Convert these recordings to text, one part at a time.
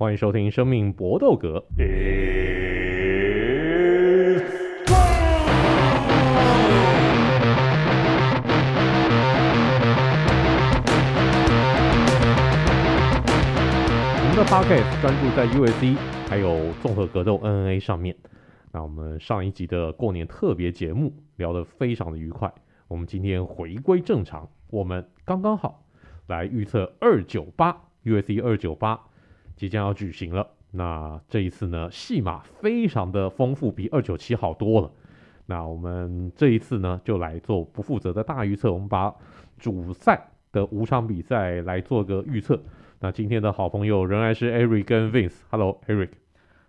欢迎收听《生命搏斗格》。我们的 p o c a s t 专注在 USC 还有综合格斗 MMA 上面。那我们上一集的过年特别节目聊得非常的愉快。我们今天回归正常，我们刚刚好来预测二九八 USC 二九八。即将要举行了，那这一次呢，戏码非常的丰富，比二九七好多了。那我们这一次呢，就来做不负责的大预测，我们把主赛的五场比赛来做个预测。那今天的好朋友仍然是 Eric 跟 Vince。Hello，Eric。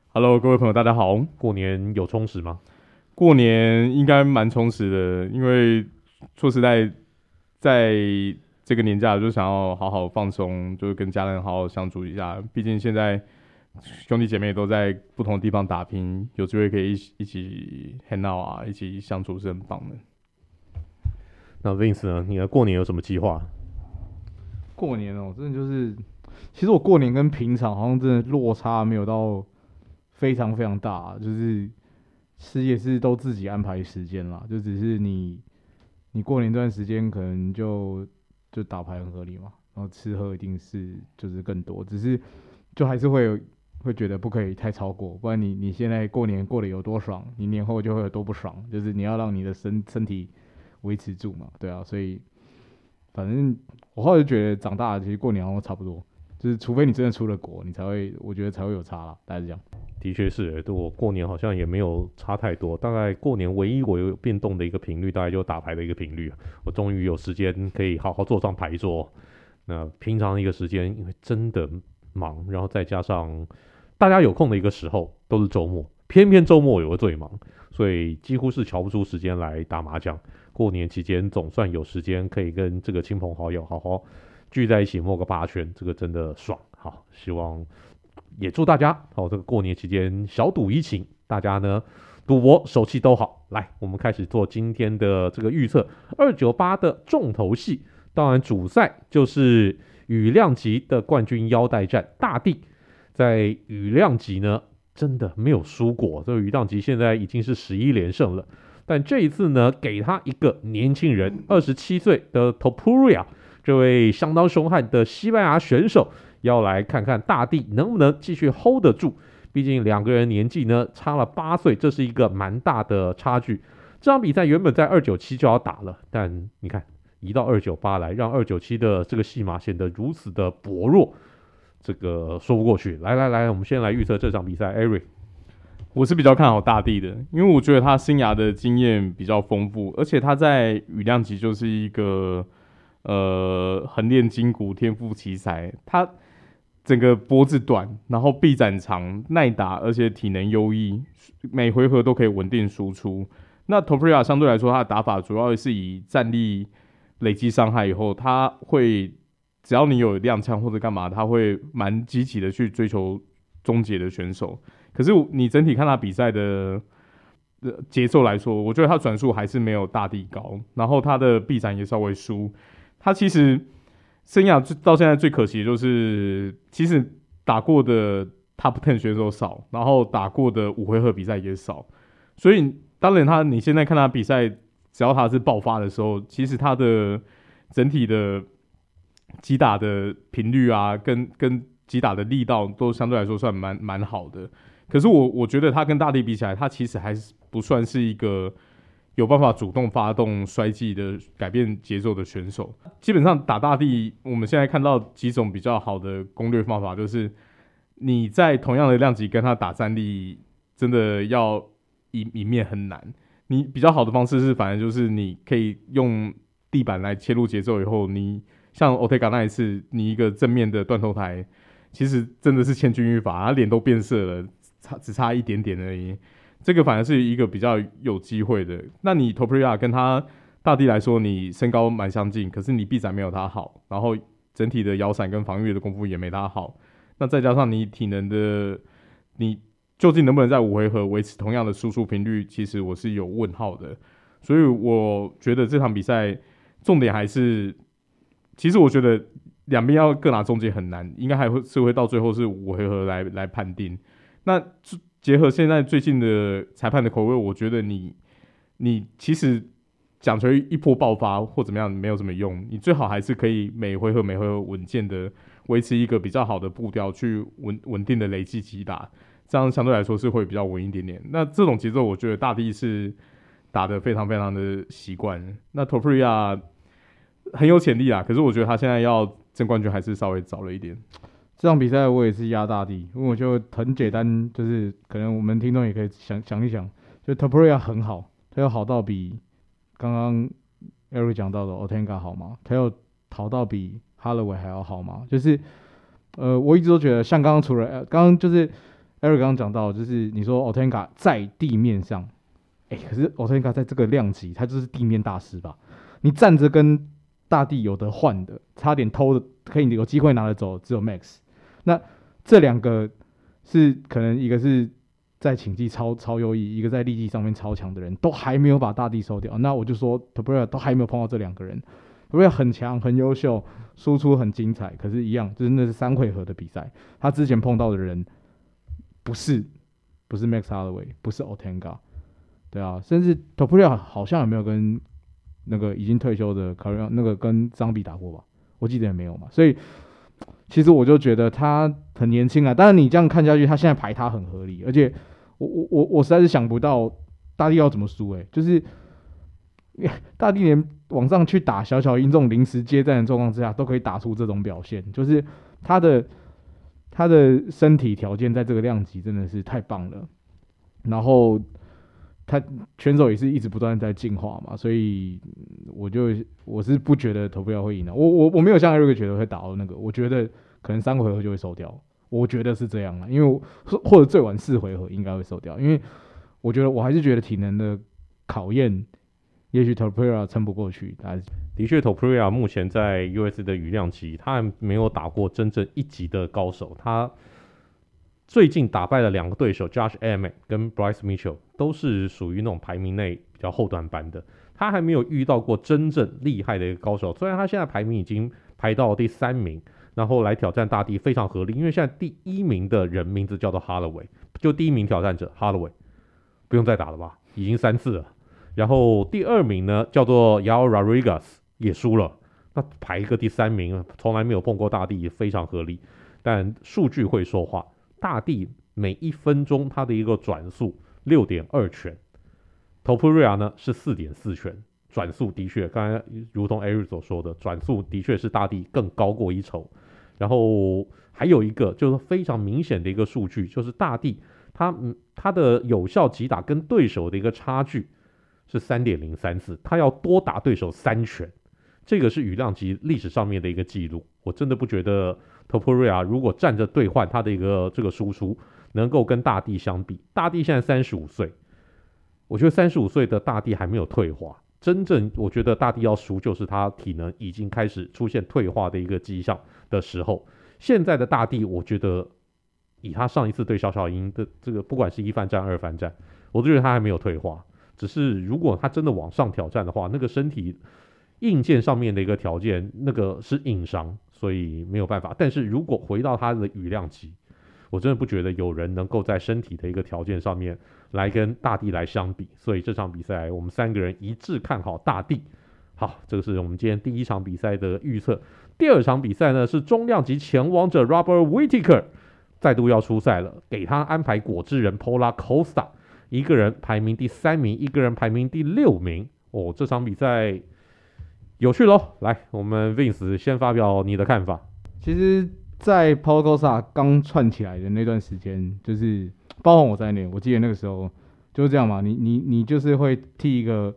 Hello，各位朋友，大家好。过年有充实吗？过年应该蛮充实的，因为说实在，在。这个年假就想要好好放松，就是跟家人好好相处一下。毕竟现在兄弟姐妹都在不同的地方打拼，有机会可以一起一起 hang out 啊，一起相处是很棒的。那 Vince 呢？你的过年有什么计划？过年哦，真的就是，其实我过年跟平常好像真的落差没有到非常非常大，就是其实也是都自己安排时间啦，就只是你你过年这段时间可能就。就打牌很合理嘛，然后吃喝一定是就是更多，只是就还是会有会觉得不可以太超过，不然你你现在过年过得有多爽，你年后就会有多不爽，就是你要让你的身身体维持住嘛，对啊，所以反正我后来就觉得长大了其实过年好像差不多，就是除非你真的出了国，你才会我觉得才会有差啦，大概是这样。的确是，对我过年好像也没有差太多。大概过年唯一我有变动的一个频率，大概就打牌的一个频率。我终于有时间可以好好坐上牌桌。那平常一个时间，因为真的忙，然后再加上大家有空的一个时候都是周末，偏偏周末有个最忙，所以几乎是瞧不出时间来打麻将。过年期间总算有时间可以跟这个亲朋好友好好聚在一起摸个八圈，这个真的爽。好，希望。也祝大家好，这个过年期间小赌怡情，大家呢赌博手气都好。来，我们开始做今天的这个预测，二九八的重头戏。当然，主赛就是羽量级的冠军腰带战。大帝在羽量级呢，真的没有输过。这个羽量级现在已经是十一连胜了，但这一次呢，给他一个年轻人，二十七岁的 Topuria，这位相当凶悍的西班牙选手。要来看看大帝能不能继续 hold 得住，毕竟两个人年纪呢差了八岁，这是一个蛮大的差距。这场比赛原本在二九七就要打了，但你看移到二九八来，让二九七的这个戏码显得如此的薄弱，这个说不过去。来来来，我们先来预测这场比赛。Eric，我是比较看好大帝的，因为我觉得他生涯的经验比较丰富，而且他在羽量级就是一个呃横练筋骨、天赋奇才，他。整个脖子短，然后臂展长，耐打，而且体能优异，每回合都可以稳定输出。那 Topuria 相对来说，他的打法主要是以战力累积伤害以后，他会只要你有踉跄或者干嘛，他会蛮积极的去追求终结的选手。可是你整体看他比赛的节奏来说，我觉得他转速还是没有大地高，然后他的臂展也稍微输，他其实。生涯最到现在最可惜的就是，其实打过的 Top Ten 选手少，然后打过的五回合比赛也少，所以当然他你现在看他比赛，只要他是爆发的时候，其实他的整体的击打的频率啊，跟跟击打的力道都相对来说算蛮蛮好的。可是我我觉得他跟大地比起来，他其实还是不算是一个。有办法主动发动衰技的改变节奏的选手，基本上打大地，我们现在看到几种比较好的攻略方法，就是你在同样的量级跟他打战力，真的要赢一面很难。你比较好的方式是，反正就是你可以用地板来切入节奏，以后你像 Otega 那一次，你一个正面的断头台，其实真的是千钧一发，他脸都变色了，差只差一点点而已。这个反而是一个比较有机会的。那你 Topuria 跟他大帝来说，你身高蛮相近，可是你臂展没有他好，然后整体的摇闪跟防御的功夫也没他好。那再加上你体能的，你究竟能不能在五回合维持同样的输出频率？其实我是有问号的。所以我觉得这场比赛重点还是，其实我觉得两边要各拿中计很难，应该还会是会到最后是五回合来来判定。那结合现在最近的裁判的口味，我觉得你你其实讲成一波爆发或怎么样没有什么用，你最好还是可以每回合每回合稳健的维持一个比较好的步调，去稳稳定的累积击打，这样相对来说是会比较稳一点点。那这种节奏，我觉得大地是打得非常非常的习惯。那 Topuria 很有潜力啊，可是我觉得他现在要争冠军还是稍微早了一点。这场比赛我也是压大地，因为我就很简单，就是可能我们听众也可以想想一想，就 Topuria 很好，他要好到比刚刚 Eric 讲到的 Otega 好吗？他又好到比 Holloway 还要好吗？就是呃，我一直都觉得，像刚刚除了刚刚就是 Eric 刚刚讲到，就是你说 Otega 在地面上，哎，可是 Otega 在这个量级，他就是地面大师吧？你站着跟大地有得换的，差点偷的可以有机会拿得走，只有 Max。那这两个是可能一个是在倾技超超优异，一个在力技上面超强的人，都还没有把大地收掉。那我就说，Topura 都还没有碰到这两个人，Topura 很强很优秀，输出很精彩，可是，一样就是那是三回合的比赛，他之前碰到的人不是不是 Max Holloway，不是 Otenga，对啊，甚至 Topura 好像也没有跟那个已经退休的 Carrillo 那个跟张比打过吧？我记得也没有嘛，所以。其实我就觉得他很年轻啊，但是你这样看下去，他现在排他很合理，而且我我我我实在是想不到大地要怎么输诶，就是 大地连往上去打小小鹰这种临时接战的状况之下，都可以打出这种表现，就是他的他的身体条件在这个量级真的是太棒了，然后。他选手也是一直不断在进化嘛，所以我就我是不觉得投票会赢的。我我我没有像 Eric 觉得会打到那个，我觉得可能三个回合就会收掉。我觉得是这样了，因为或者最晚四回合应该会收掉，因为我觉得我还是觉得体能的考验，也许 Topuria 撑不过去。但的确，Topuria 目前在 US 的羽量级，他还没有打过真正一级的高手。他最近打败了两个对手，Josh Emmett 跟 Bryce Mitchell，都是属于那种排名内比较后段班的。他还没有遇到过真正厉害的一个高手。虽然他现在排名已经排到第三名，然后来挑战大地非常合理。因为现在第一名的人名字叫做 Holloway，就第一名挑战者 Holloway，不用再打了吧？已经三次了。然后第二名呢叫做 Yair Rodriguez，也输了。那排一个第三名，从来没有碰过大地，也非常合理。但数据会说话。大地每一分钟他的一个转速六点二拳，Topuria 呢是四点四拳，转速的确，刚才如同 Eric 所说的，转速的确是大地更高过一筹。然后还有一个就是非常明显的一个数据，就是大地他嗯他的有效击打跟对手的一个差距是三点零三四，他要多打对手三拳，这个是羽量级历史上面的一个记录，我真的不觉得。Topuria 如果站着兑换他的一个这个输出，能够跟大帝相比，大帝现在三十五岁，我觉得三十五岁的大帝还没有退化。真正我觉得大帝要输，就是他体能已经开始出现退化的一个迹象的时候。现在的大帝，我觉得以他上一次对小小鹰的这个，不管是一番战、二番战，我都觉得他还没有退化。只是如果他真的往上挑战的话，那个身体硬件上面的一个条件，那个是硬伤。所以没有办法，但是如果回到他的羽量级，我真的不觉得有人能够在身体的一个条件上面来跟大帝来相比。所以这场比赛，我们三个人一致看好大帝。好，这个是我们今天第一场比赛的预测。第二场比赛呢，是中量级前王者 Robert Whittaker 再度要出赛了，给他安排果汁人 Pola Costa，一个人排名第三名，一个人排名第六名。哦，这场比赛。有趣喽！来，我们 Vince 先发表你的看法。其实，在 Paulo Costa 刚窜起来的那段时间，就是 包括我在内，我记得那个时候就是这样嘛。你你你就是会替一个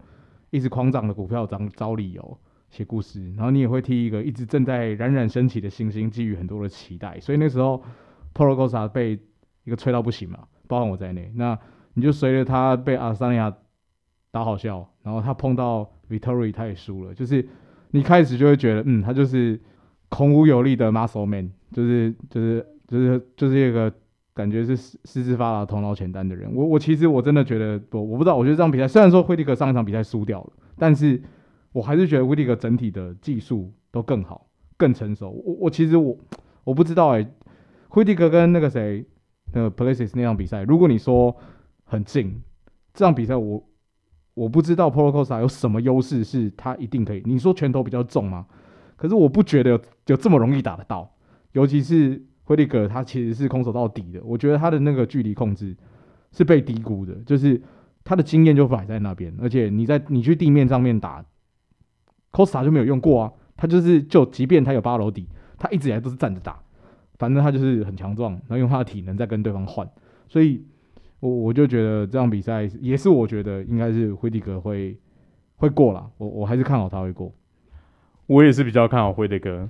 一直狂涨的股票找找理由写故事，然后你也会替一个一直正在冉冉升起的星星寄予很多的期待。所以那时候 Paulo Costa 被一个吹到不行嘛，包括我在内。那你就随着他被阿桑亚打好笑，然后他碰到。Vittori 他也输了，就是你开始就会觉得，嗯，他就是孔武有力的 Muscle Man，就是就是就是就是一个感觉是四肢发达、头脑简单的人。我我其实我真的觉得，我我不知道，我觉得这场比赛虽然说惠迪克上一场比赛输掉了，但是我还是觉得惠迪克整体的技术都更好，更成熟。我我其实我我不知道哎、欸，惠蒂克跟那个谁，那个 Plessis 那场比赛，如果你说很近，这场比赛我我不知道 Paulo Costa 有什么优势是他一定可以。你说拳头比较重吗？可是我不觉得有有这么容易打得到，尤其是惠蒂克他其实是空手到底的，我觉得他的那个距离控制是被低估的，就是他的经验就摆在那边，而且你在你去地面上面打。Costa 就没有用过啊，他就是就即便他有八楼底，他一直以来都是站着打，反正他就是很强壮，然后用他的体能在跟对方换，所以我我就觉得这场比赛也是我觉得应该是惠蒂克会会过了，我我还是看好他会过，我也是比较看好惠蒂克。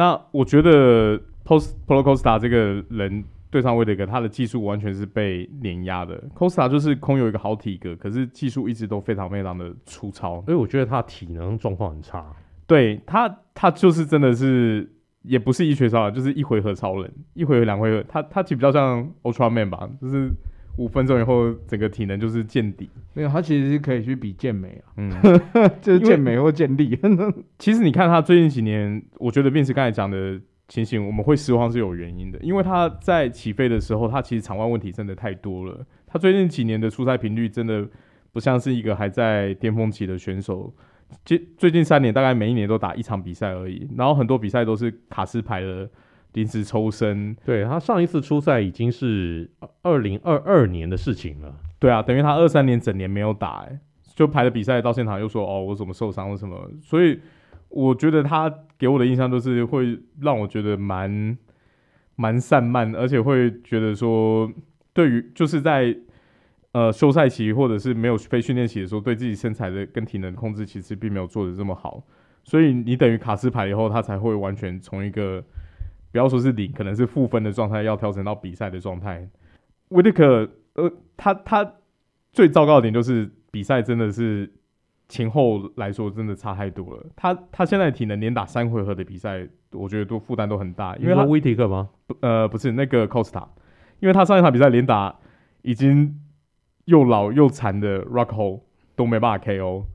那我觉得 Post Paulo Costa 这个人对上威德格，他的技术完全是被碾压的。Costa 就是空有一个好体格，可是技术一直都非常非常的粗糙，所以我觉得他体能状况很差。对他，他就是真的是也不是一拳超人，就是一回合超人，一回合两回合，他他其实比较像 Ultraman 吧，就是五分钟以后整个体能就是见底。没有，他其实是可以去比健美啊，嗯，就是健美或健力。其实你看他最近几年，我觉得便是刚才讲的。情形我们会失望是有原因的，因为他在起飞的时候，他其实场外问题真的太多了。他最近几年的出赛频率真的不像是一个还在巅峰期的选手。最最近三年大概每一年都打一场比赛而已，然后很多比赛都是卡斯牌的临时抽身。对，他上一次出赛已经是二零二二年的事情了。对啊，等于他二三年整年没有打，欸，就排了比赛到现场又说哦，我怎么受伤了什么，所以。我觉得他给我的印象都是会让我觉得蛮蛮散漫，而且会觉得说，对于就是在呃休赛期或者是没有非训练期的时候，对自己身材的跟体能控制其实并没有做的这么好，所以你等于卡斯牌以后，他才会完全从一个不要说是零，可能是负分的状态，要调整到比赛的状态。威迪克，呃，他他最糟糕的点就是比赛真的是。前后来说真的差太多了。他他现在体能连打三回合的比赛，我觉得都负担都很大。因为他威迪克吗？不，呃，不是那个 Costa，因为他上一场比赛连打已经又老又残的 Rockhold 都没办法 KO，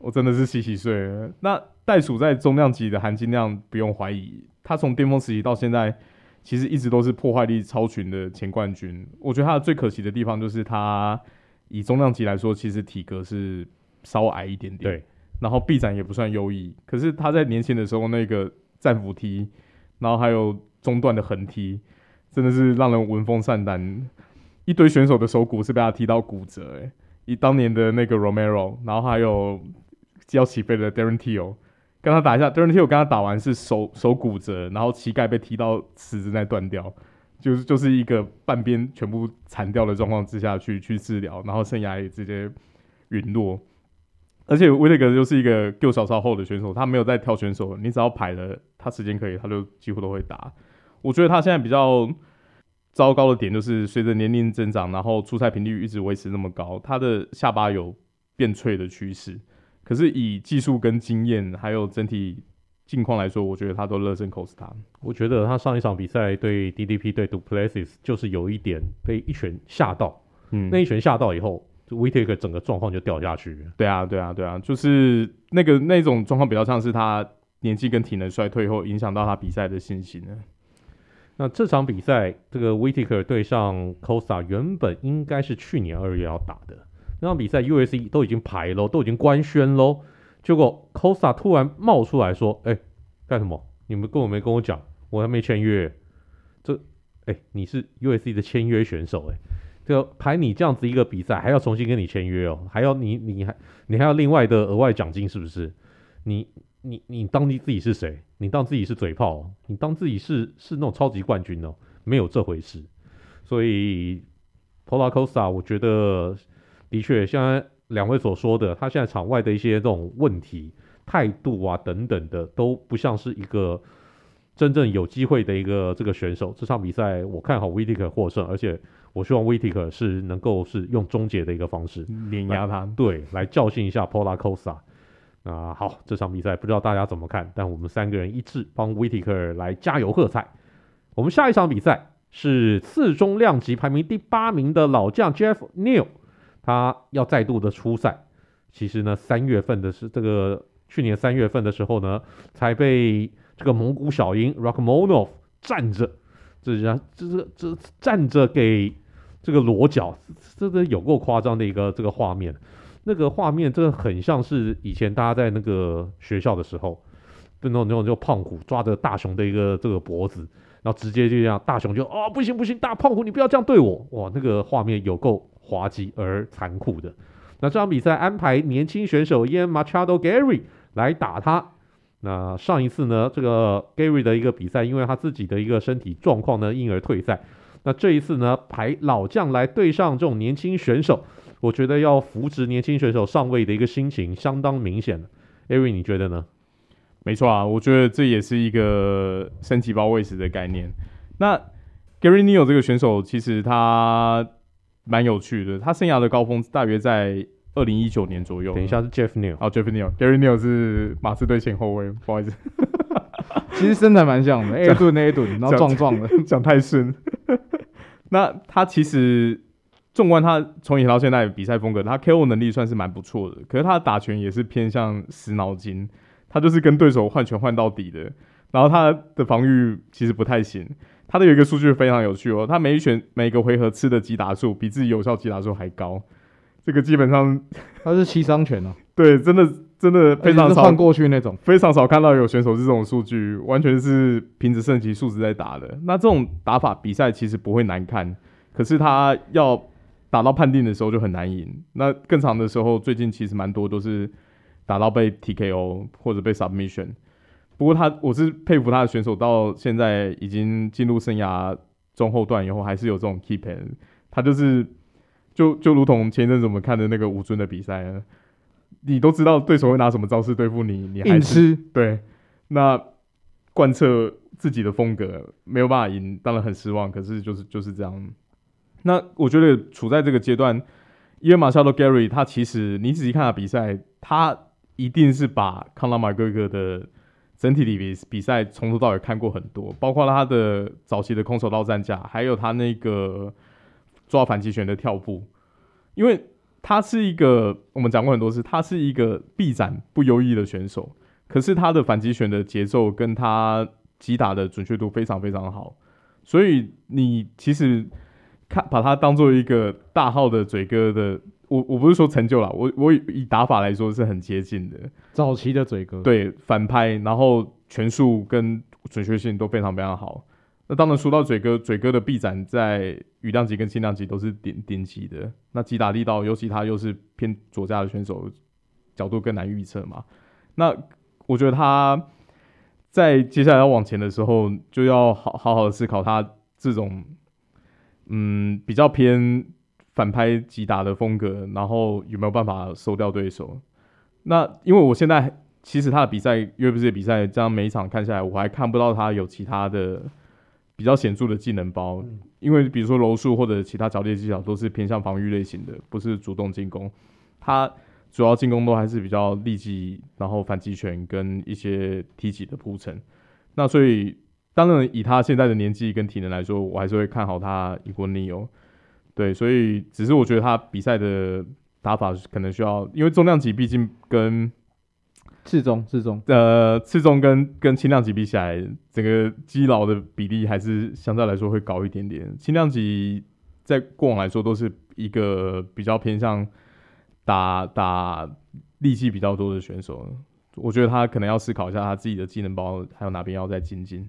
我真的是洗洗睡了。那袋鼠在重量级的含金量不用怀疑，他从巅峰时期到现在，其实一直都是破坏力超群的前冠军。我觉得他的最可惜的地方就是他以重量级来说，其实体格是。稍矮一点点，对，然后臂展也不算优异，可是他在年轻的时候那个战斧踢，然后还有中段的横踢，真的是让人闻风丧胆。一堆选手的手骨是被他踢到骨折，诶，以当年的那个 Romero，然后还有要起飞的 Darren Till，跟他打一下，Darren Till 跟他打完是手手骨折，然后膝盖被踢到齿正在断掉，就是就是一个半边全部残掉的状况之下去去治疗，然后生涯也直接陨落。而且威利格就是一个够少超后的选手，他没有在挑选手，你只要排了他时间可以，他就几乎都会打。我觉得他现在比较糟糕的点就是随着年龄增长，然后出赛频率一直维持那么高，他的下巴有变脆的趋势。可是以技术跟经验还有整体境况来说，我觉得他都乐胜 Costa。我觉得他上一场比赛对 DDP 对 Du Plessis 就是有一点被一拳吓到，嗯，那一拳吓到以后。威迪克整个状况就掉下去。对啊，对啊，对啊，就是那个那种状况比较像是他年纪跟体能衰退后影响到他比赛的信心呢。那这场比赛，这个威迪克对上 Costa 原本应该是去年二月要打的那场比赛，U.S.C. 都已经排喽，都已经官宣喽。结果 Costa 突然冒出来说：“哎、干什么？你们根本没跟我讲，我还没签约。这，哎、你是 U.S.C. 的签约选手、欸，哎。”就排你这样子一个比赛，还要重新跟你签约哦，还要你你还你还要另外的额外奖金，是不是？你你你当你自己是谁？你当自己是嘴炮？你当自己是是那种超级冠军哦？没有这回事。所以 Pola Costa，我觉得的确像两位所说的，他现在场外的一些这种问题、态度啊等等的，都不像是一个真正有机会的一个这个选手。这场比赛我看好威迪克获胜，而且。我希望威迪克是能够是用终结的一个方式碾压他，对，来教训一下 Paulo Costa。那，好，这场比赛不知道大家怎么看，但我们三个人一致帮威迪克来加油喝彩。我们下一场比赛是次中量级排名第八名的老将 Jeff Neal，他要再度的出赛。其实呢，三月份的是这个去年三月份的时候呢，才被这个蒙古小鹰 Rakhmonov 站着，这这这这站着给这个裸脚，这这有够夸张的一个这个画面。那个画面真的很像是以前大家在那个学校的时候，就那种那种就胖虎抓着大雄的一个这个脖子，然后直接就这样，大雄就哦不行不行，大胖虎你不要这样对我，哇，那个画面有够滑稽而残酷的。那这场比赛安排年轻选手 Ian Machado Gary 来打他。那上一次呢，这个 Gary 的一个比赛，因为他自己的一个身体状况呢，因而退赛。那这一次呢，排老将来对上这种年轻选手。我觉得要扶植年轻选手上位的一个心情相当明显。Gary，你觉得呢？没错啊，我觉得这也是一个升级包位置的概念。那 Gary Neal 这个选手其实他蛮有趣的，他生涯的高峰大约在二零一九年左右。等一下是 Jeff Neal，哦，Jeff Neal，Gary Neal 是马刺队前后卫，不好意思。其实身材蛮像的，A 顿 A 顿，然后壮壮的，讲太顺。那他其实。纵观他从以前到现在的比赛风格，他 KO 能力算是蛮不错的。可是他的打拳也是偏向死脑筋，他就是跟对手换拳换到底的。然后他的防御其实不太行。他的有一个数据非常有趣哦，他每一拳每个回合吃的击打数比自己有效击打数还高。这个基本上他是七伤拳哦。对，真的真的非常少换过去那种，非常少看到有选手是这种数据，完全是凭着胜级数值在打的。那这种打法比赛其实不会难看，可是他要。打到判定的时候就很难赢，那更长的时候，最近其实蛮多都是打到被 TKO 或者被 submission。不过他，我是佩服他的选手，到现在已经进入生涯中后段以后，还是有这种 keep in。他就是就就如同前一阵子我们看的那个吴尊的比赛啊，你都知道对手会拿什么招式对付你，你还是对那贯彻自己的风格，没有办法赢，当然很失望。可是就是就是这样。那我觉得处在这个阶段，伊恩马肖多 Gary 他其实你仔细看他比赛，他一定是把康拉马哥哥的整体的比比赛从头到尾看过很多，包括他的早期的空手道战架，还有他那个抓反击拳的跳步，因为他是一个我们讲过很多次，他是一个臂展不优异的选手，可是他的反击拳的节奏跟他击打的准确度非常非常好，所以你其实。看，把他当做一个大号的嘴哥的，我我不是说成就啦，我我以打法来说是很接近的。早期的嘴哥，对反拍，然后拳术跟准确性都非常非常好。那当然说到嘴哥，嘴哥的臂展在羽量级跟轻量级都是顶顶级的。那击打力道，尤其他又是偏左架的选手，角度更难预测嘛。那我觉得他在接下来要往前的时候，就要好好好的思考他这种。嗯，比较偏反拍击打的风格，然后有没有办法收掉对手？那因为我现在其实他的比赛，UFC 比赛这样每一场看下来，我还看不到他有其他的比较显著的技能包。嗯、因为比如说柔术或者其他脚力技巧都是偏向防御类型的，不是主动进攻。他主要进攻都还是比较立即，然后反击拳跟一些踢起的铺陈。那所以。当然，以他现在的年纪跟体能来说，我还是会看好他赢过 Neal。对，所以只是我觉得他比赛的打法可能需要，因为重量级毕竟跟次中、次中呃次中跟跟轻量级比起来，整个肌劳的比例还是相对来说会高一点点。轻量级在过往来说都是一个比较偏向打打力气比较多的选手，我觉得他可能要思考一下他自己的技能包还有哪边要再精进。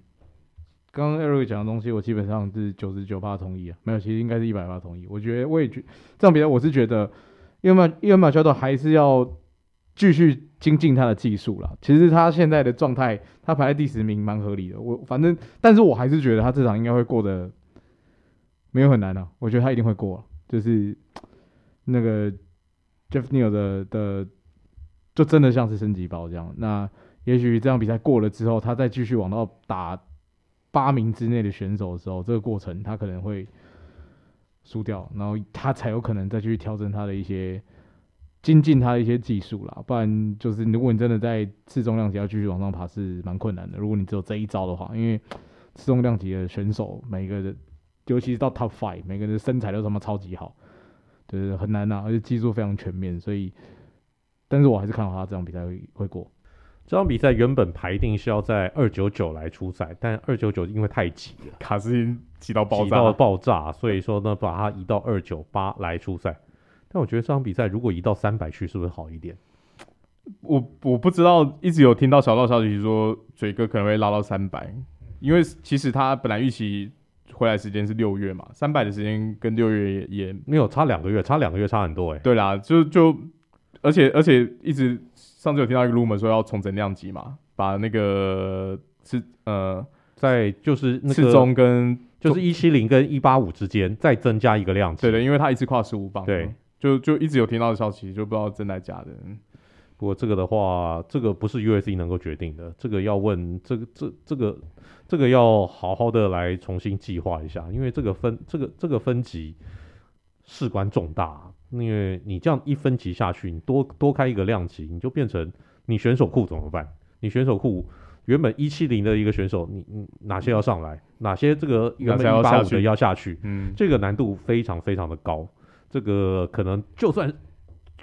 刚刚 Eric 讲的东西，我基本上是九十九趴同意啊，没有，其实应该是一百趴同意。我觉得，我也觉这样比赛，我是觉得，因为因为马乔多还是要继续精进他的技术啦。其实他现在的状态，他排在第十名，蛮合理的。我反正，但是我还是觉得他这场应该会过得没有很难啊。我觉得他一定会过，就是那个 Jeff Neal 的的，就真的像是升级包这样。那也许这场比赛过了之后，他再继续往到打。八名之内的选手的时候，这个过程他可能会输掉，然后他才有可能再去调整他的一些精进他的一些技术啦。不然就是如果你真的在次重量级要继续往上爬是蛮困难的。如果你只有这一招的话，因为次重量级的选手每个人，尤其是到 Top Five，每个人的身材都他妈超级好，就是很难呐，而且技术非常全面。所以，但是我还是看好他这场比赛会会过。这场比赛原本排定是要在二九九来出赛，但二九九因为太挤了，卡斯汀挤到爆炸，挤到爆炸，所以说呢，把它移到二九八来出赛。但我觉得这场比赛如果移到三百去，是不是好一点？我我不知道，一直有听到小道消息说嘴哥可能会拉到三百，因为其实他本来预期回来时间是六月嘛，三百的时间跟六月也，也没有差两个月，差两个月差很多哎、欸。对啦，就就而且而且一直。上次有听到一个 rumor 说要重整量级嘛，把那个是呃在就是那个次中跟就是一七零跟一八五之间再增加一个量级。对对，因为他一次跨十五磅。对，就就一直有听到的消息，就不知道真的假的。不过这个的话，这个不是 USC 能够决定的，这个要问这个这这个这个要好好的来重新计划一下，因为这个分这个这个分级事关重大。因为你这样一分级下去，你多多开一个量级，你就变成你选手库怎么办？你选手库原本一七零的一个选手，你你哪些要上来？哪些这个原本一八五的要下去？嗯，这个难度非常非常的高。这个可能就算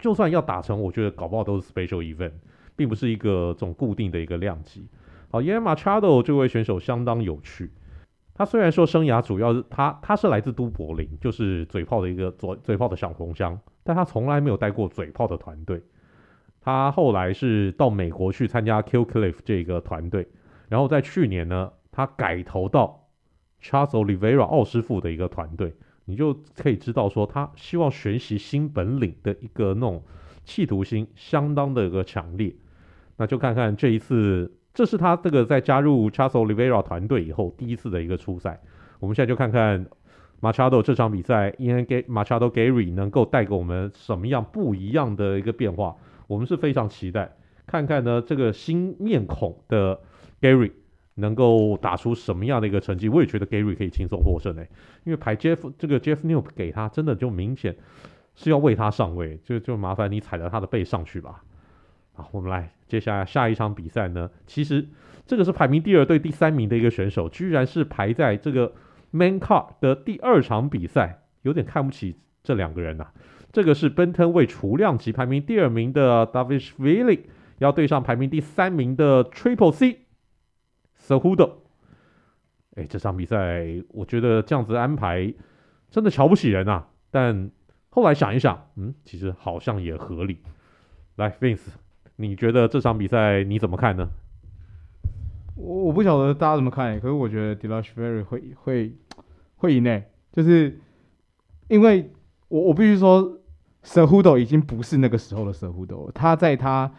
就算要打成，我觉得搞不好都是 special event，并不是一个这种固定的一个量级。好，Yann Machado 这位选手相当有趣。他虽然说生涯主要是他，他是来自都柏林，就是嘴炮的一个嘴嘴炮的小红箱，但他从来没有带过嘴炮的团队。他后来是到美国去参加 Kill Cliff 这个团队，然后在去年呢，他改投到 Charles Olivera 奥师傅的一个团队，你就可以知道说他希望学习新本领的一个那种企图心相当的一个强烈。那就看看这一次。这是他这个在加入 Charles Oliveira 团队以后第一次的一个出赛。我们现在就看看 Machado 这场比赛，Ian Machado Gary 能够带给我们什么样不一样的一个变化。我们是非常期待看看呢这个新面孔的 Gary 能够打出什么样的一个成绩。我也觉得 Gary 可以轻松获胜诶，因为排 Jeff 这个 Jeff New 给他真的就明显是要为他上位，就就麻烦你踩着他的背上去吧。好，我们来接下来下一场比赛呢。其实这个是排名第二对第三名的一个选手，居然是排在这个 Main Card 的第二场比赛，有点看不起这两个人呐、啊。这个是 Bantamweight ฉุ量级排名第二名的 Davish Villi，要对上排名第三名的 Triple C s e h u d o。哎，这场比赛我觉得这样子安排真的瞧不起人呐、啊。但后来想一想，嗯，其实好像也合理。来，Vince。你觉得这场比赛你怎么看呢？我我不晓得大家怎么看，可是我觉得 Dvalishvili 会会会赢诶，就是因为我我必须说，Cejudo 已经不是那个时候的 Cejudo，他在他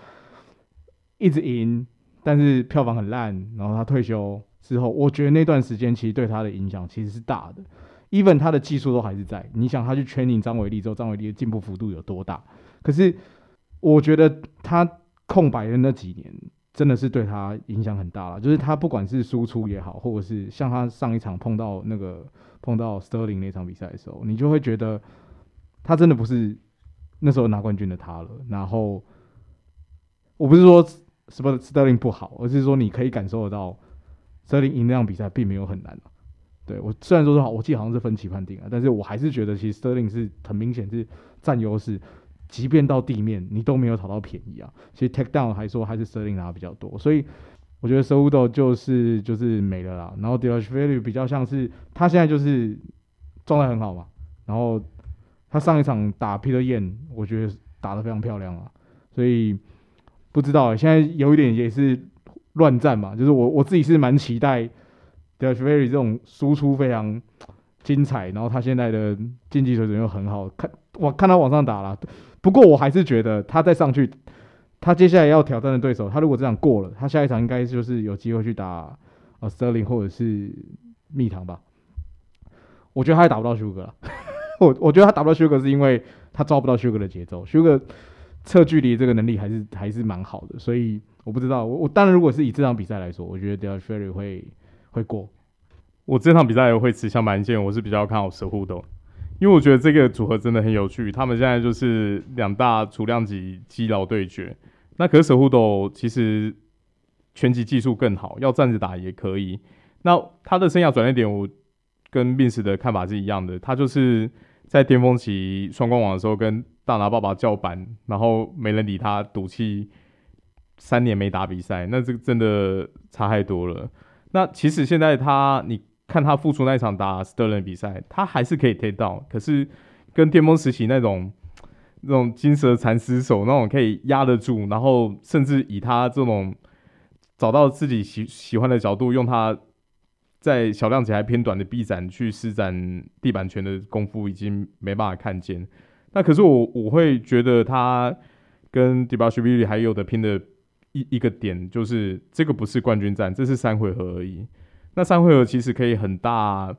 一直赢，但是票房很烂，然后他退休之后，我觉得那段时间其实对他的影响其实是大的，even 他的技术都还是在。你想他去 training 张伟丽之后，张伟丽的进步幅度有多大？可是我觉得他。空白的那几年真的是对他影响很大了，就是他不管是输出也好，或者是像他上一场碰到那个碰到 Sterling 那场比赛的时候，你就会觉得他真的不是那时候拿冠军的他了。然后我不是说什么 Sterling 不好，而是说你可以感受得到 Sterling 赢那场比赛并没有很难。对，我虽然说是好，我记得好像是分歧判定啊，但是我还是觉得其实 Sterling 是很明显是占优势。即便到地面，你都没有讨到便宜啊！其实 take down 还说还是 Serling 拿比较多，所以我觉得 Cejudo 就是就是没了啦。然后 Dvalishvili 比较像是他现在就是状态很好嘛，然后他上一场打 Peter Yan，我觉得打得非常漂亮啊。所以不知道、欸、现在有一点也是乱战嘛，就是我我自己是蛮期待 Dvalishvili 这种输出非常精彩，然后他现在的竞技水准又很好，看我看他往上打了。不过我还是觉得他再上去，他接下来要挑战的对手，他如果这样过了，他下一场应该就是有机会去打呃 Sterling 或者是蜜糖吧。我觉得他还打不到 Sugar 了，我我觉得他打不到 Sugar 是因为他抓不到 Sugar 的节奏，Sugar 测距离这个能力还是还是蛮好的，所以我不知道，我我当然如果是以这场比赛来说，我觉得 Dvalishvili 会会过。我这场比赛会持枪蛮剑，我是比较看好 Cejudo。因为我觉得这个组合真的很有趣，他们现在就是两大储量级基佬对决。那可是 Cejudo 其实拳击技术更好，要站着打也可以。那他的生涯转捩点，我跟 miss 的看法是一样的。他就是在巅峰期双冠王的时候，跟大拿爸爸叫板，然后没人理他，赌气三年没打比赛，那这个真的差太多了。那其实现在他，你看他复出那一场打 s t e r l i n 比赛，他还是可以 take down，可是跟巅峰时期那种那种金蛇蚕丝手那种可以压得住，然后甚至以他这种找到自己喜喜欢的角度，用他在小量级还偏短的臂展去施展地板拳的功夫，已经没办法看见。那可是我我会觉得他跟 Dvalishvili 还有的拼的。一一个点就是这个不是冠军战，这是三回合而已。那三回合其实可以很大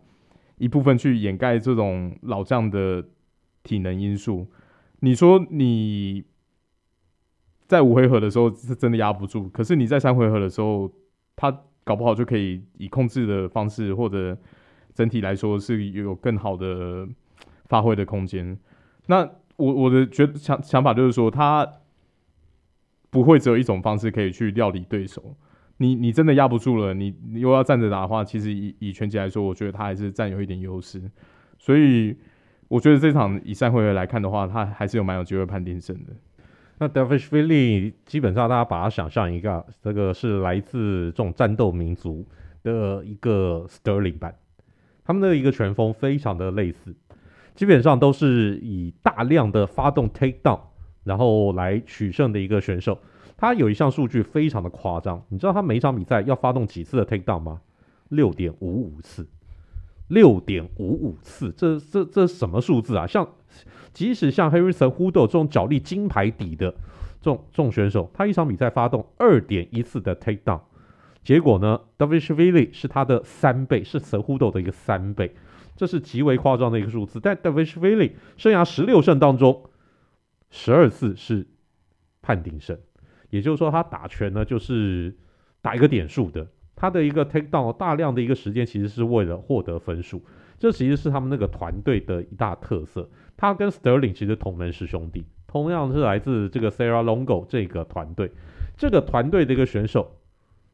一部分去掩盖这种老将的体能因素。你说你在五回合的时候是真的压不住，可是你在三回合的时候，他搞不好就可以以控制的方式，或者整体来说是有更好的发挥的空间。那我我的觉得想想法就是说他。不会只有一种方式可以去料理对手，你你真的压不住了，你，你又要站着打的话，其实以以拳击来说，我觉得他还是占有一点优势，所以我觉得这场以赛会来看的话，他还是有蛮有机会判定胜的。那 Dvalishvili 基本上大家把它想象一个，这个是来自这种战斗民族的一个 Sterling 版，他们的一个拳风非常的类似，基本上都是以大量的发动 Takedown。然后来取胜的一个选手，他有一项数据非常的夸张，你知道他每一场比赛要发动几次的 take down 吗？六点五五次，六点五五次，这这这什么数字啊？像即使像 Henry Cejudo 这种脚力金牌底的这种这种选手，他一场比赛发动二点一次的 take down，结果呢，Dvalishvili 是他的三倍，是 Cejudo 的一个三倍，这是极为夸张的一个数字。但 Dvalishvili 生涯十六胜当中，十二次是判定胜，也就是说他打拳呢就是打一个点数的，他的一个 take down 大量的一个时间其实是为了获得分数，这其实是他们那个团队的一大特色。他跟 Sterling 其实同门师兄弟，同样是来自这个 Serra Longo 这个团队，这个团队的一个选手，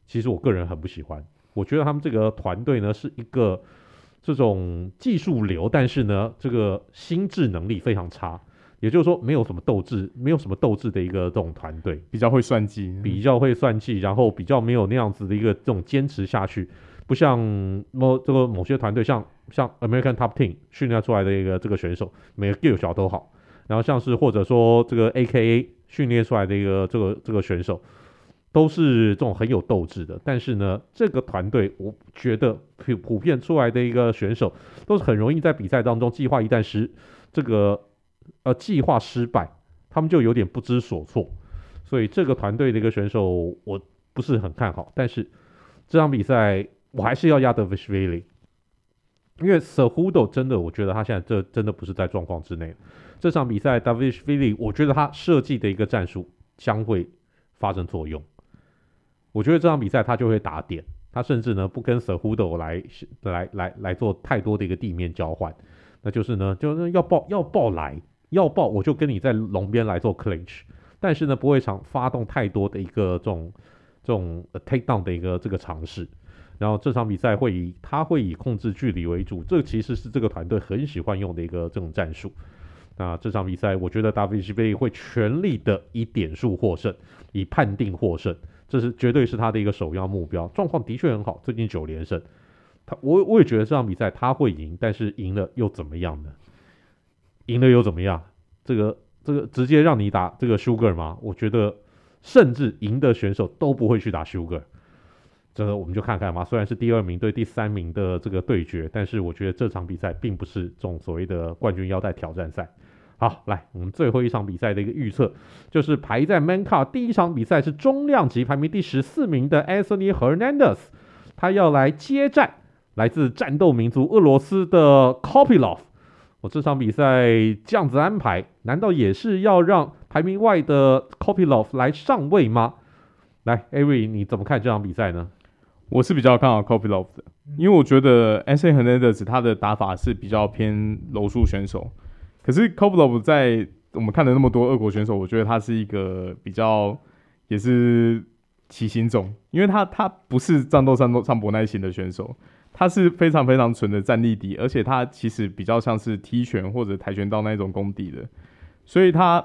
其实我个人很不喜欢，我觉得他们这个团队呢是一个这种技术流，但是呢这个心智能力非常差。也就是说，没有什么斗志，没有什么斗志的一个这种团队，比较会算计，比较会算计，然后比较没有那样子的一个这种坚持下去，不像某这个某些团队，像像 American Top Team 训练出来的一个这个选手，每个 skill 小都好，然后像是或者说这个 AKA 训练出来的一个这个这个选手，都是这种很有斗志的。但是呢，这个团队我觉得普普遍出来的一个选手，都是很容易在比赛当中计划一旦失这个。呃，计划失败，他们就有点不知所措，所以这个团队的一个选手我不是很看好。但是这场比赛我还是要压 Dvalishvili，因为 Cejudo 真的，我觉得他现在这真的不是在状况之内。这场比赛 Dvalishvili，我觉得他设计的一个战术将会发生作用。我觉得这场比赛他就会打点，他甚至呢不跟 Cejudo 来来来来做太多的一个地面交换，那就是呢就是要爆要爆来。要爆我就跟你在笼边来做 clinch，但是呢不会常发动太多的一个这种这种 take down 的一个这个尝试，然后这场比赛会以他会以控制距离为主，这其实是这个团队很喜欢用的一个这种战术。那这场比赛我觉得 Dvalishvili 会全力的以点数获胜，以判定获胜，这是绝对是他的一个首要目标。状况的确很好，最近九连胜，他我我也觉得这场比赛他会赢，但是赢了又怎么样呢？赢了又怎么样？这个这个直接让你打这个 Sugar 吗？我觉得甚至赢的选手都不会去打 Sugar。这个我们就看看嘛。虽然是第二名对第三名的这个对决，但是我觉得这场比赛并不是这种所谓的冠军腰带挑战赛。好，来我们最后一场比赛的一个预测，就是排在 Manca 第一场比赛是中量级排名第十四名的 Anthony Hernandez，他要来接战来自战斗民族俄罗斯的 Kopylov。我这场比赛这样子安排，难道也是要让排名外的 Kopylov 来上位吗？来，Ari，你怎么看这场比赛呢？我是比较看好 Kopylov 的，因为我觉得 Anthony Hernandez 他的打法是比较偏柔术选手，可是 Kopylov 在我们看了那么多俄国选手，我觉得他是一个比较也是奇形种，因为他他不是战斗上上博耐型的选手。他是非常非常纯的战力底，而且他其实比较像是踢拳或者跆拳道那一种功底的，所以他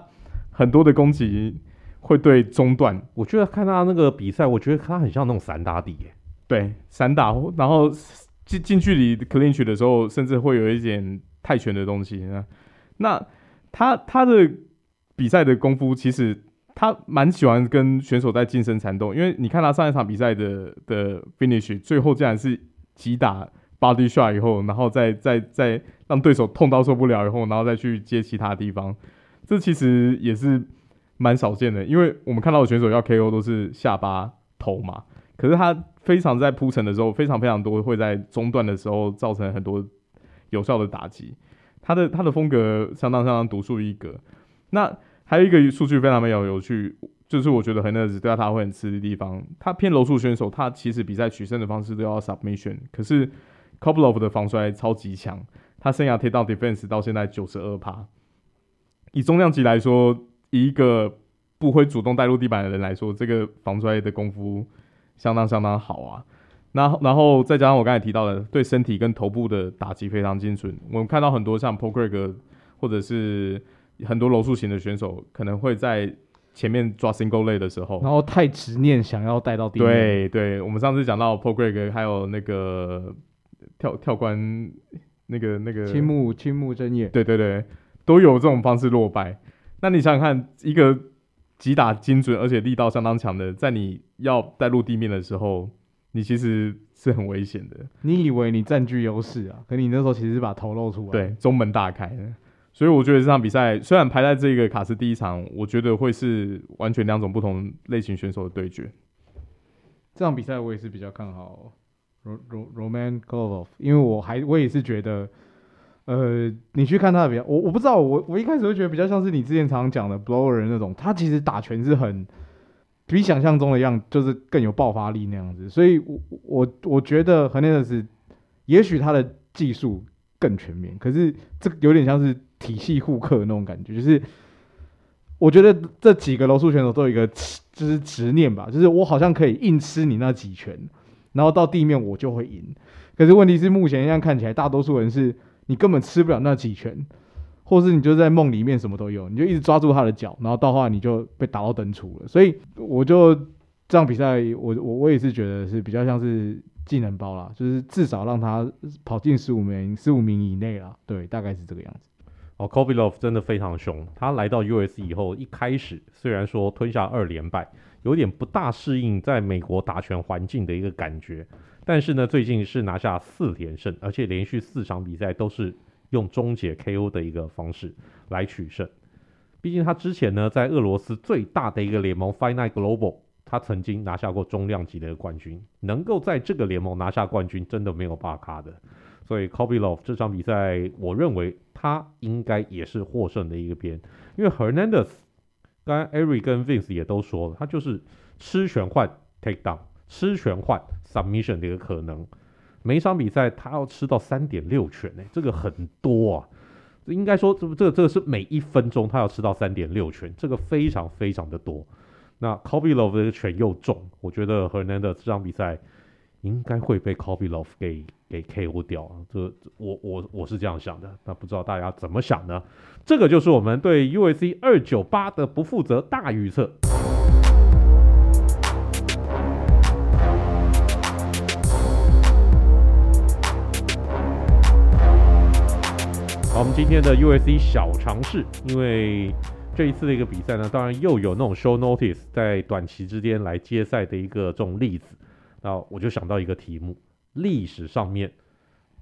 很多的攻击，会对中段。我觉得看他那个比赛，我觉得他很像那种散打底，对，散打，然后近近距离 clinch 的时候，甚至会有一点泰拳的东西。那他他的比赛的功夫，其实他蛮喜欢跟选手在近身缠斗，因为你看他上一场比赛的的 finish，最后竟然是击打 body shot 以后，然后再再再让对手痛到受不了以后，然后再去接其他地方，这其实也是蛮少见的，因为我们看到的选手要 KO 都是下巴头嘛，可是他非常在铺陈的时候，非常非常多会在中段的时候造成很多有效的打击，他的他的风格相当相当独树一格。那还有一个数据非常非常有趣，就是我觉得 Hernandez 对他会很吃的地方，他偏柔术选手，他其实比赛取胜的方式都要 submission，可是。Kopylov 的防摔超级强，他生涯 takedown defense 到现在九十二趴。以重量级来说，以一个不会主动带入地板的人来说，这个防摔的功夫相当相当好啊。那然后再加上我刚才提到的，对身体跟头部的打击非常精准。我们看到很多像 p o k e r 或者是很多柔术型的选手，可能会在前面抓 single leg 的时候，然后太执念想要带到地面。对对，我们上次讲到 Paul Craig 还有那个。跳跳关那个那个青木青木真也，对对对，都有这种方式落败。那你想想看，一个击打精准而且力道相当强的，在你要带入地面的时候，你其实是很危险的。你以为你占据优势啊？可你那时候其实是把头露出来，对，中门大开。所以我觉得这场比赛虽然排在这个卡斯第一场，我觉得会是完全两种不同类型选手的对决。这场比赛我也是比较看好。Roman Kopylov，因为我还我也是觉得，呃，你去看他的比赛，我我不知道，我我一开始会觉得比较像是你之前常常讲的 Blower 那种，他其实打拳是很比想象中的样，就是更有爆发力那样子，所以我我我觉得 h e r n a n d e 也许他的技术更全面，可是这有点像是体系互克的那种感觉，就是我觉得这几个柔术选手都有一个就是执念吧，就是我好像可以硬吃你那几拳。然后到地面我就会赢，可是问题是目前这样看起来，大多数人是你根本吃不了那几拳，或是你就在梦里面什么都有，你就一直抓住他的脚，然后到后来你就被打到灯出了。所以我就这场比赛，我我我也是觉得是比较像是技能包啦，就是至少让他跑进十五名十五名以内啦，对，大概是这个样子。哦，Kopylov 真的非常凶，他来到 US 以后，一开始虽然说吞下二连败。有点不大适应在美国打拳环境的一个感觉，但是呢，最近是拿下四连胜，而且连续四场比赛都是用终结 KO 的一个方式来取胜。毕竟他之前呢，在俄罗斯最大的一个联盟 Fight Night Global，他曾经拿下过中量级的冠军，能够在这个联盟拿下冠军，真的没有罢咖的。所以 Kopylov 这场比赛，我认为他应该也是获胜的一个边，因为 Hernandez。刚刚 Eric 跟 Vince 也都说了，他就是吃拳换 takedown，吃拳换 submission 的一个可能。每一场比赛他要吃到三点六拳呢，这个很多啊。应该说，这这这个是每一分钟他要吃到三点六拳，这个非常非常的多。那 Kopylov 的拳又重，我觉得 Hernandez 这场比赛应该会被 Kopylov 给。给 KO 掉啊！这我我我是这样想的，那不知道大家怎么想呢？这个就是我们对 U S C 二九八的不负责大预测。好，我们今天的 U S C 小尝试，因为这一次的一个比赛呢，当然又有那种 show notice 在短期之间来接赛的一个这种例子，那我就想到一个题目。历史上面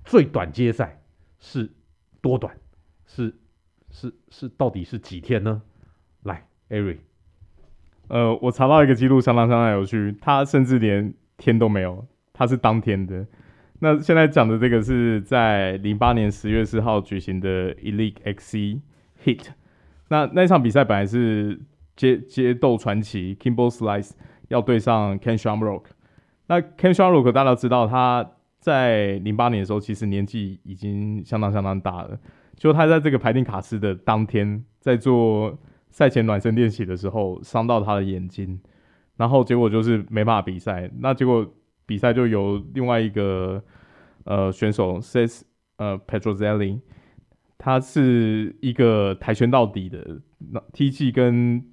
最短接赛是多短？是是是，到底是几天呢？来，Ari，呃，我查到一个记录，相当相当有趣，他甚至连天都没有，他是当天的。那现在讲的这个是在零八年十月四号举行的 Elite XC Hit，那那场比赛本来是街街斗传奇 Kimbo Slice 要对上 Ken Shamrock。那 Ken s h a r o k 大家都知道，他在零八年的时候其实年纪已经相当相当大了。就他在这个排定卡斯的当天，在做赛前暖身练习的时候，伤到他的眼睛，然后结果就是没办法比赛。那结果比赛就由另外一个呃选手，CS 呃 Petrozelli，他是一个跆拳道底的，那 T G 跟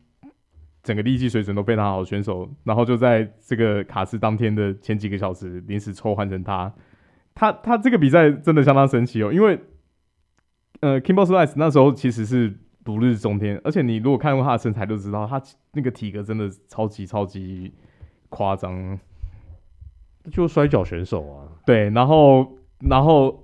整个力气水准都非常好的选手，然后就在这个卡斯当天的前几个小时临时抽换成他。他他这个比赛真的相当神奇哦，因为呃，Kimbo Slice 那时候其实是如日中天，而且你如果看过他的身材就知道，他那个体格真的超级超级夸张，就摔跤选手啊。对，然后然后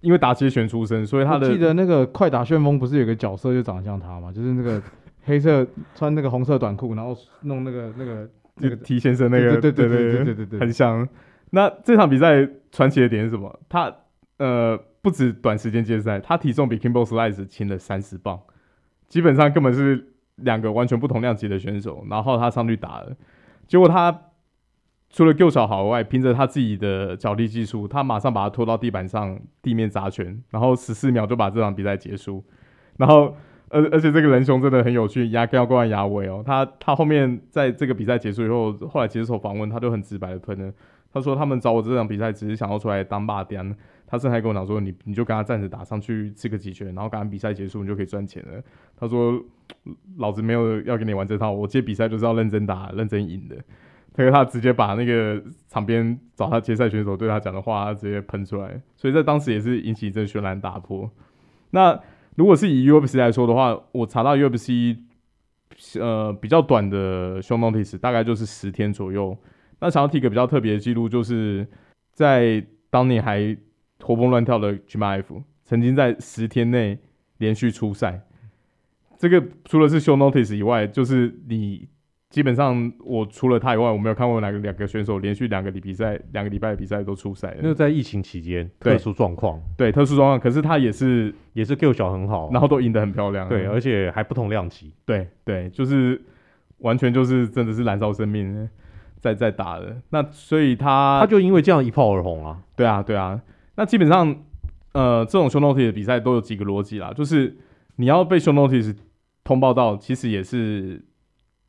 因为打击拳出身，所以他的我记得那个快打旋风不是有个角色就长得像他吗？就是那个黑色穿那个红色短裤，然后弄那个那个那个 T 先生那个，对对对对对对，很像。那这场比赛传奇的点是什么？他呃，不止短时间接赛，他体重比 Kimbo Slice 轻了三十磅，基本上根本是两个完全不同量级的选手。然后他上去打了，结果他除了右脚好外，凭着他自己的脚力技术，他马上把他拖到地板上地面砸拳，然后十四秒就把这场比赛结束，然后。而而且这个人熊真的很有趣，牙根过牙尾哦，他他后面在这个比赛结束以后，后来接受访问，他就很直白的喷了。他说他们找我这场比赛只是想要出来当霸点，他甚至还跟我讲说，你你就跟他站着打上去吃个几拳，然后赶比赛结束你就可以赚钱了。他说老子没有要跟你玩这套，我接比赛就是要认真打、认真赢的。所以他直接把那个场边找他接赛选手对他讲的话直接喷出来，所以在当时也是引起一阵轩然大波。那如果是以 UFC 来说的话，我查到 UFC 呃比较短的 show notice 大概就是十天左右。那想要提个比较特别的记录，就是在当年还活蹦乱跳的 GMAF 曾经在十天内连续出赛。这个除了是 show notice 以外，就是你基本上我除了他以外，我没有看过哪个两个选手连续两个礼比赛、两个礼拜的比赛都出赛。那个在疫情期间特殊状况，对特殊状况，可是他也是也是 Q 小很好，然后都赢得很漂亮，对，而且还不同量级，对对，就是完全就是真的是燃烧生命。在在打的那，所以他他就因为这样一炮而红啊。对啊，对啊。那基本上，呃，这种 short notice 的比赛都有几个逻辑啦，就是你要被 short notice 通报到，其实也是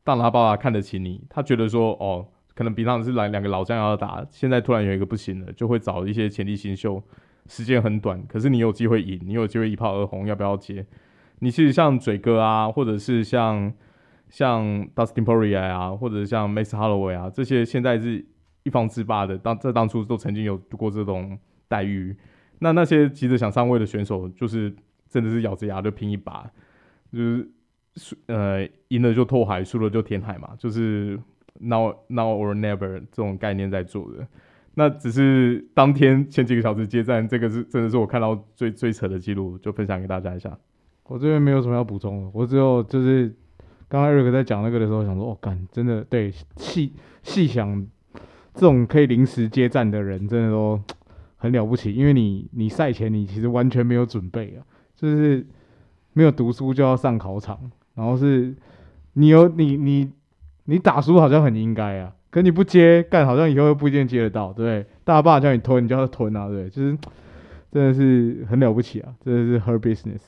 大拿爸爸看得起你，他觉得说，哦，可能平常是来两个老将要打，现在突然有一个不行了，就会找一些潜力新秀，时间很短，可是你有机会赢，你有机会一炮而红，要不要接？你其实像嘴哥啊，或者是像。像 Dustin p o r i e r 啊，或者像 Max Holloway 啊，这些现在是一方之霸的，当在当初都曾经有过这种待遇。那那些急着想上位的选手，就是真的是咬着牙就拼一把，就是输呃赢了就拓海，输了就填海嘛，就是 now now or never 这种概念在做的。那只是当天前几个小时接战，这个是真的是我看到最最扯的记录，就分享给大家一下。我这边没有什么要补充的，我只有就是。刚刚瑞克在讲那个的时候，想说哦，干，真的对，细细想，这种可以临时接战的人，真的都很了不起。因为你你赛前你其实完全没有准备啊，就是没有读书就要上考场，然后是你有你你你打输好像很应该啊，可你不接干，好像以后又不一定接得到，对？大爸叫你吞，你就要吞啊，对，就是真的是很了不起啊，真的是 her business。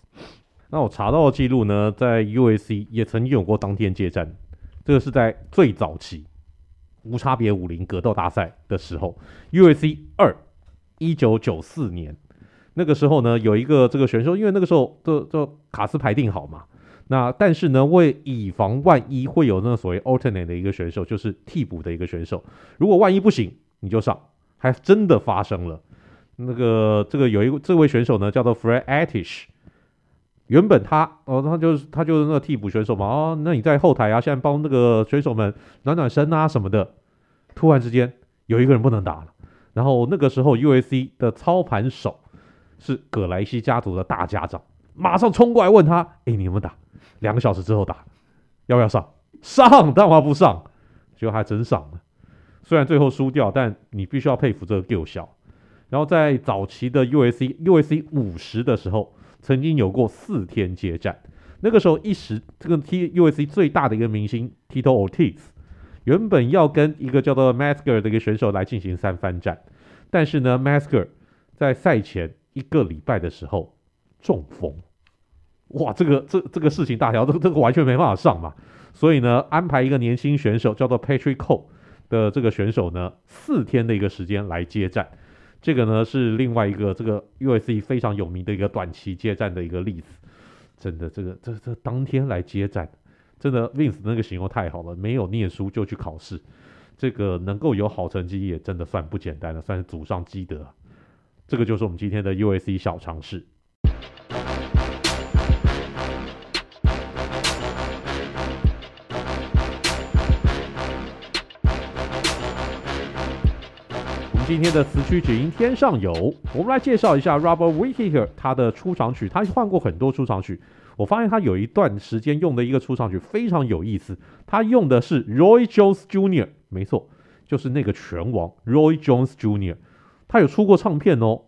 那我查到的记录呢，在 UFC 也曾经有过当天接战，这个是在最早期无差别武林格斗大赛的时候，UFC 二一九九四年那个时候呢，有一个这个选手，因为那个时候这这卡斯排定好嘛，那但是呢，为以防万一会有那所谓 alternate 的一个选手，就是替补的一个选手，如果万一不行，你就上，还真的发生了，那个这个有一这位选手呢，叫做 Fred Atish。原本他哦，他就是他就是那个替补选手嘛。哦，那你在后台啊，现在帮那个选手们暖暖身啊什么的。突然之间有一个人不能打了，然后那个时候 UAC 的操盘手是葛莱西家族的大家长，马上冲过来问他：“哎，你有没有打？两个小时之后打，要不要上？上，但我不上。”结果还真上了。虽然最后输掉，但你必须要佩服这个 Gil 小。然后在早期的 U.S.C. U.S.C. 五十的时候。曾经有过四天接战，那个时候一时这个 T.U.S.C. 最大的一个明星 Tito Ortiz 原本要跟一个叫做 Masker 的一个选手来进行三番战，但是呢，Masker 在赛前一个礼拜的时候中风，哇，这个这这个事情大条，这个这个完全没办法上嘛，所以呢，安排一个年轻选手叫做 Patrick Cole 的这个选手呢，四天的一个时间来接战。这个呢是另外一个这个 U.S.C 非常有名的一个短期接战的一个例子，真的这个这这当天来接战，真的 Vince 那个形容太好了，没有念书就去考试，这个能够有好成绩也真的算不简单了，算是祖上积德。这个就是我们今天的 USC 小常识。今天的词曲只应天上有，我们来介绍一下 Robert Whittaker 他的出场曲，他换过很多出场曲。我发现他有一段时间用的一个出场曲非常有意思，他用的是 Roy Jones Jr.，没错，就是那个拳王 Roy Jones Jr.，他有出过唱片哦。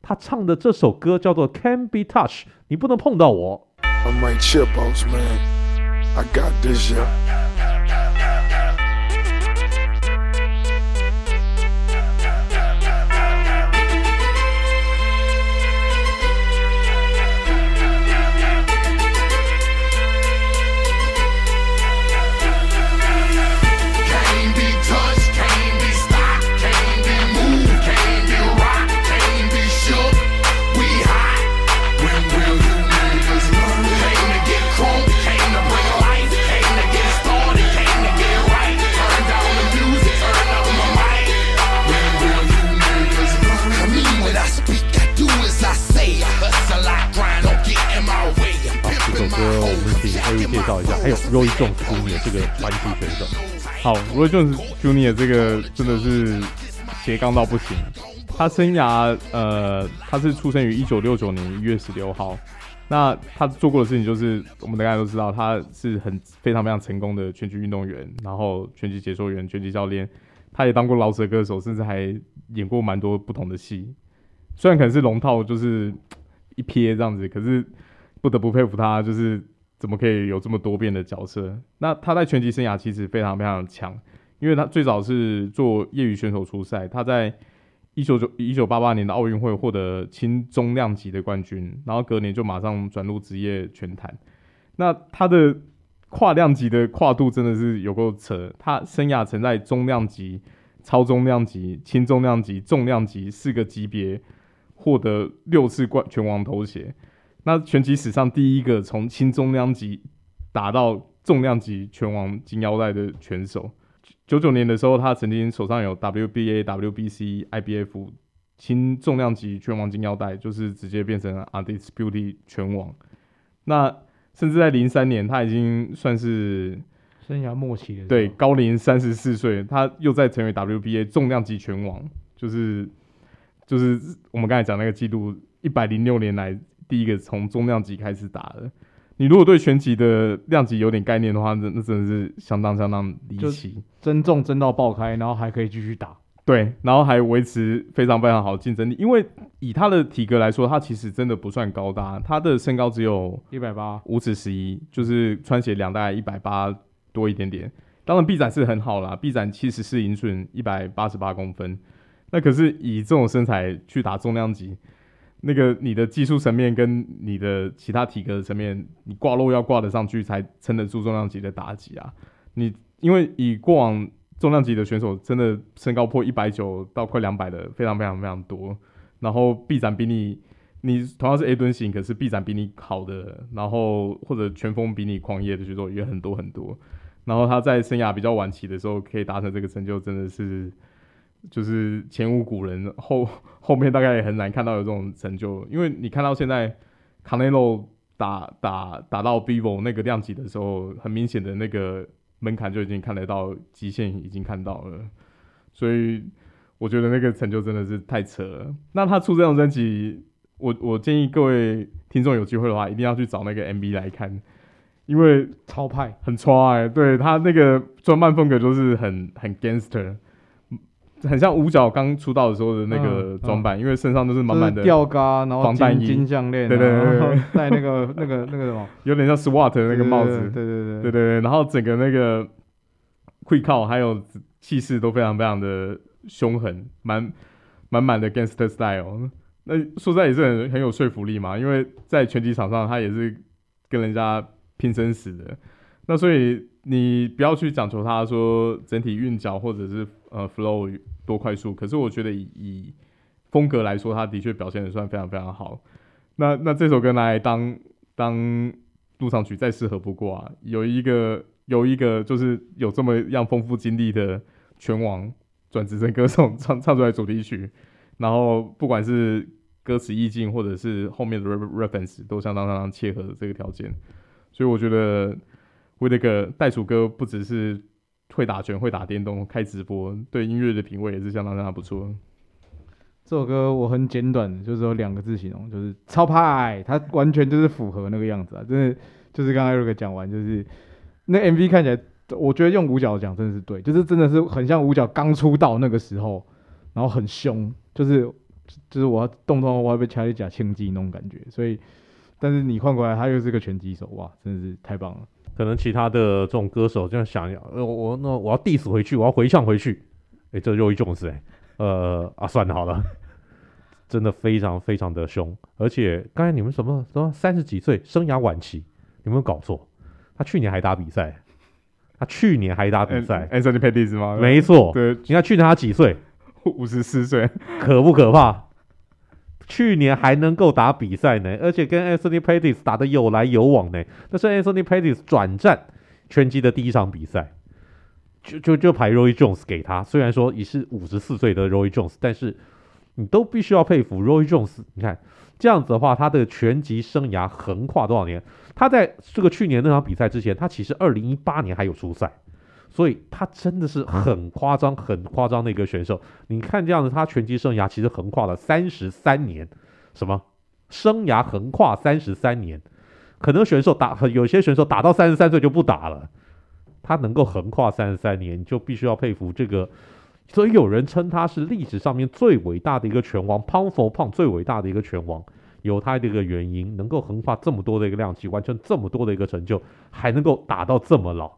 他唱的这首歌叫做《Can't Be Touch，》，你不能碰到我。介绍一下，还有 Roy Jones Jr. 这个传奇选手。好，Roy Jones Jr. 这个真的是斜杠到不行。他生涯呃，他是出生于一九六九年一月十六号。那他做过的事情就是，我们大家都知道，他是很非常非常成功的拳击运动员，然后拳击解说员、拳击教练。他也当过饶舌歌手，甚至还演过蛮多不同的戏。虽然可能是龙套，就是一瞥这样子，可是不得不佩服他，就是。怎么可以有这么多变的角色？那他在拳击生涯其实非常非常强，因为他最早是做业余选手出赛，他在一九九一九八八年的奥运会获得轻中量级的冠军，然后隔年就马上转入职业拳坛。那他的跨量级的跨度真的是有够扯，他生涯曾在中量级、超中量级、轻重量级、重量级四个级别获得六次冠拳王头衔。那拳击史上第一个从轻重量级打到重量级拳王金腰带的拳手，九九年的时候，他曾经手上有 WBA、WBC、IBF 轻重量级拳王金腰带，就是直接变成 Undisputed 拳王。那甚至在零三年，他已经算是生涯末期了。对，高龄三十四岁，他又再成为 WBA 重量级拳王，就是就是我们刚才讲那个记录，一百零六年来。第一个从中量级开始打的，你如果对拳击的量级有点概念的话，那那真的是相当相当离奇，增重增到爆开，然后还可以继续打，对，然后还维持非常非常好的竞争力。因为以他的体格来说，他其实真的不算高大，他的身高只有一百八五尺十一，就是穿鞋量大概一百八多一点点。当然臂展是很好啦，臂展七十四英寸，一百八十八公分。那可是以这种身材去打重量级。那个你的技术层面跟你的其他体格层面，你挂肉要挂得上去才撑得住重量级的打击啊！你因为以过往重量级的选手，真的身高破一百九到快两百的非常非常非常多，然后臂展比你，你同样是 A 蹲型，可是臂展比你好的，然后或者拳风比你狂野的选手也很多很多，然后他在生涯比较晚期的时候可以达成这个成就，真的是。就是前无古人，后 后面大概也很难看到有这种成就，因为你看到现在卡内洛打打打到 Bivol 那个量级的时候，很明显的那个门槛就已经看得到极限，已经看到了，所以我觉得那个成就真的是太扯了。那他出这种专辑，我我建议各位听众有机会的话，一定要去找那个 MV 来看，因为超派，很超哎，对他那个装扮风格就是很很 gangster。很像五角刚出道的时候的那个装扮，嗯。嗯、因为身上都是满满的吊嘎，然后防弹衣、金项链，对对对，戴那个 那个那个什么，有点像 SWAT 的那个帽子，对对对对对。对对，然后整个那个会靠还有气势都非常非常的凶狠，满满满的 gangster style。那说实在也是很很有说服力嘛，因为在拳击场上他也是跟人家拼生死的，那所以你不要去讲求他说整体韵脚或者是。呃，flow 多快速，可是我觉得以以风格来说，他的确表现的算非常非常好。那那这首歌拿来当当入场曲再适合不过啊。有一个有一个就是有这么样丰富经历的拳王转职成歌手 唱唱出来主题曲，然后不管是歌词意境或者是后面的 reference 都相当相当切合的这个条件，所以我觉得为那个袋鼠哥不只是会打拳会打电动开直播，对音乐的品味也是相当相当不错。这首歌我很简短，就是有两个字形容，就是超派，它完全就是符合那个样子啊！真的就是刚刚 Eric 讲完，就是那 MV 看起来，我觉得用五角讲真的是对，就是真的是很像五角刚出道那个时候，然后很凶，就是就是我要动不动我要被掐一甲轻击那种感觉，所以但是你换过来他又是个拳击手，哇，真的是太棒了！可能其他的这种歌手这样想要，呃，我那我要 diss 回去，我要回呛回去，哎，这 Roy Jones 哎。呃啊，算了好了，真的非常非常的凶，而且刚才你们什么什么三十几岁，生涯晚期，有没有搞错？他去年还打比赛，他去年还打比赛，Anthony Pettis 吗？没错，对，你看去年他几岁？五十四岁，可不可怕？去年还能够打比赛呢，而且跟 Anthony Pettis 打得有来有往呢，那是 Anthony Pettis 转战拳击的第一场比赛。就就就排 Roy Jones 给他，虽然说已是五十四岁的 Roy Jones，但是你都必须要佩服 Roy Jones。你看这样子的话，他的拳击生涯横跨多少年？他在这个去年那场比赛之前，他其实二零一八年还有出赛，所以他真的是很夸张、很夸张的一个选手。你看这样子，他拳击生涯其实横跨了三十三年，什么生涯横跨三十三年？可能选手打，有些选手打到三十三岁就不打了。他能够横跨三十三年，就必须要佩服这个，所以有人称他是历史上面最伟大的一个拳王，Pound for Pound 最伟大的一个拳王，有他的一个原因，能够横跨这么多的一个量级，完成这么多的一个成就，还能够打到这么老，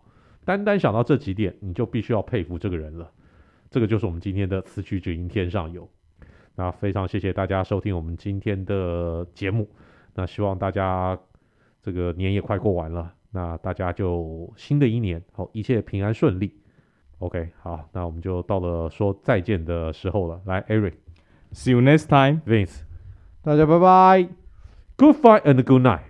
单单想到这几点，你就必须要佩服这个人了。这个就是我们今天的此曲只应天上有。那非常谢谢大家收听我们今天的节目，那希望大家这个年也快过完了。那大家就新的一年好，一切平安顺利。OK，好，那我们就到了说再见的时候了。来，Eric，See you next time，Vince，大家拜拜，Good fight and good night。